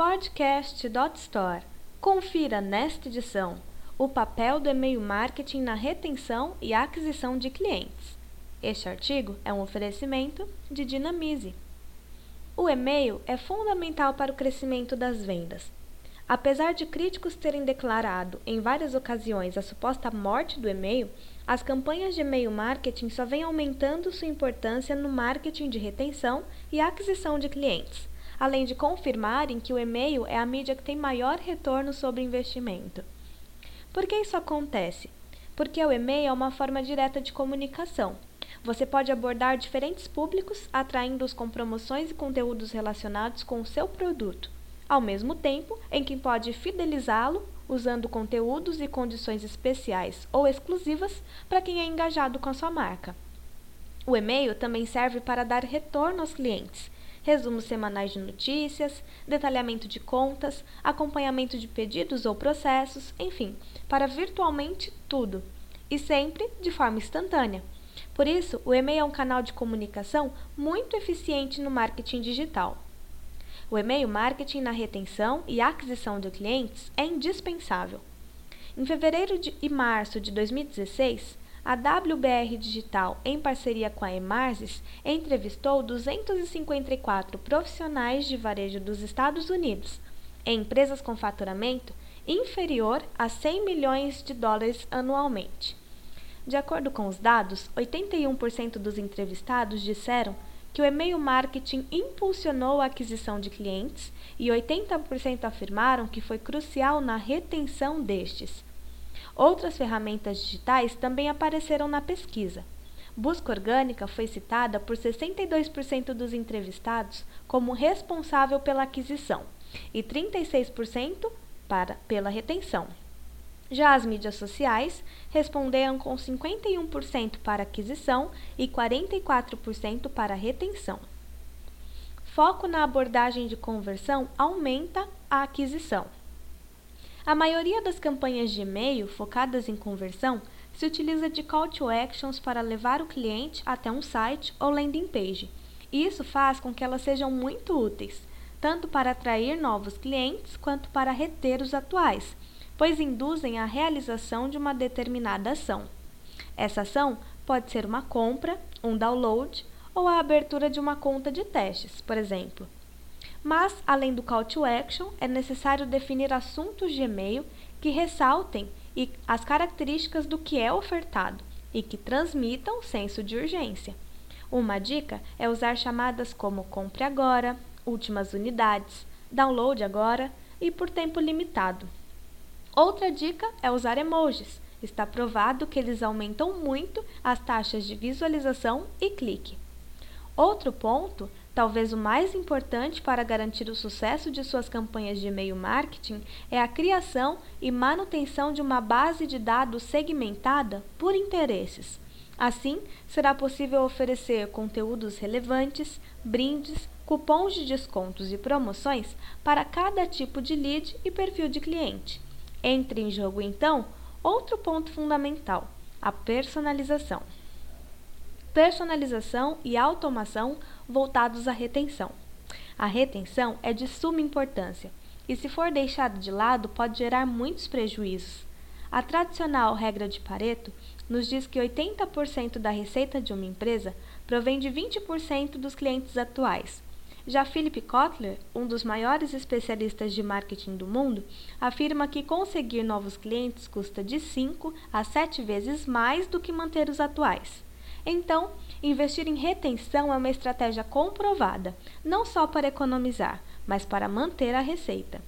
podcast.store. Confira nesta edição o papel do e-mail marketing na retenção e aquisição de clientes. Este artigo é um oferecimento de Dinamize. O e-mail é fundamental para o crescimento das vendas. Apesar de críticos terem declarado em várias ocasiões a suposta morte do e-mail, as campanhas de e-mail marketing só vêm aumentando sua importância no marketing de retenção e aquisição de clientes além de confirmarem que o e-mail é a mídia que tem maior retorno sobre investimento. Por que isso acontece? Porque o e-mail é uma forma direta de comunicação. Você pode abordar diferentes públicos, atraindo-os com promoções e conteúdos relacionados com o seu produto, ao mesmo tempo em que pode fidelizá-lo usando conteúdos e condições especiais ou exclusivas para quem é engajado com a sua marca. O e-mail também serve para dar retorno aos clientes resumos semanais de notícias, detalhamento de contas, acompanhamento de pedidos ou processos, enfim, para virtualmente tudo e sempre de forma instantânea. Por isso, o e-mail é um canal de comunicação muito eficiente no marketing digital. O e-mail marketing na retenção e aquisição de clientes é indispensável. Em fevereiro de, e março de 2016, a WBR Digital, em parceria com a Emarsis, entrevistou 254 profissionais de varejo dos Estados Unidos, em empresas com faturamento inferior a 100 milhões de dólares anualmente. De acordo com os dados, 81% dos entrevistados disseram que o e-mail marketing impulsionou a aquisição de clientes e 80% afirmaram que foi crucial na retenção destes. Outras ferramentas digitais também apareceram na pesquisa. Busca orgânica foi citada por 62% dos entrevistados como responsável pela aquisição e 36% para, pela retenção. Já as mídias sociais responderam com 51% para aquisição e 44% para retenção. Foco na abordagem de conversão aumenta a aquisição. A maioria das campanhas de e-mail focadas em conversão se utiliza de call to actions para levar o cliente até um site ou landing page. E isso faz com que elas sejam muito úteis, tanto para atrair novos clientes quanto para reter os atuais, pois induzem a realização de uma determinada ação. Essa ação pode ser uma compra, um download ou a abertura de uma conta de testes, por exemplo. Mas, além do call to action, é necessário definir assuntos de e-mail que ressaltem as características do que é ofertado e que transmitam senso de urgência. Uma dica é usar chamadas como compre agora, últimas unidades, download agora e por tempo limitado. Outra dica é usar emojis. Está provado que eles aumentam muito as taxas de visualização e clique. Outro ponto Talvez o mais importante para garantir o sucesso de suas campanhas de e-mail marketing é a criação e manutenção de uma base de dados segmentada por interesses. Assim, será possível oferecer conteúdos relevantes, brindes, cupons de descontos e promoções para cada tipo de lead e perfil de cliente. Entre em jogo, então, outro ponto fundamental: a personalização personalização e automação voltados à retenção. A retenção é de suma importância e, se for deixada de lado, pode gerar muitos prejuízos. A tradicional regra de Pareto nos diz que 80% da receita de uma empresa provém de 20% dos clientes atuais. Já Philip Kotler, um dos maiores especialistas de marketing do mundo, afirma que conseguir novos clientes custa de 5 a 7 vezes mais do que manter os atuais. Então, investir em retenção é uma estratégia comprovada, não só para economizar, mas para manter a receita.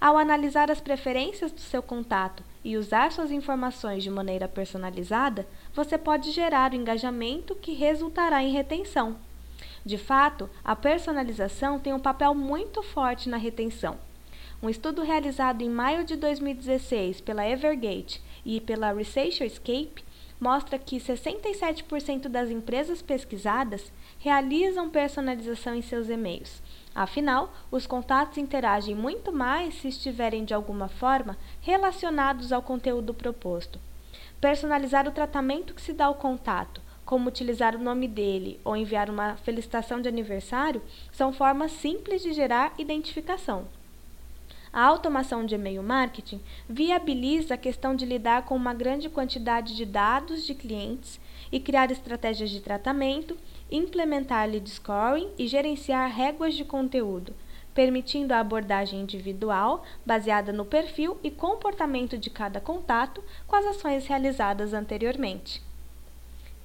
Ao analisar as preferências do seu contato e usar suas informações de maneira personalizada, você pode gerar o engajamento que resultará em retenção. De fato, a personalização tem um papel muito forte na retenção. Um estudo realizado em maio de 2016 pela Evergate e pela ResearchEscape mostra que 67% das empresas pesquisadas realizam personalização em seus e-mails. Afinal, os contatos interagem muito mais se estiverem de alguma forma relacionados ao conteúdo proposto. Personalizar o tratamento que se dá ao contato, como utilizar o nome dele ou enviar uma felicitação de aniversário, são formas simples de gerar identificação. A automação de e-mail marketing viabiliza a questão de lidar com uma grande quantidade de dados de clientes e criar estratégias de tratamento, implementar lead scoring e gerenciar réguas de conteúdo, permitindo a abordagem individual baseada no perfil e comportamento de cada contato com as ações realizadas anteriormente.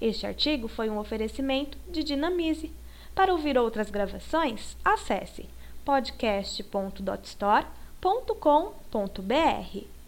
Este artigo foi um oferecimento de Dinamize. Para ouvir outras gravações, acesse podcast.dotstore.com.br.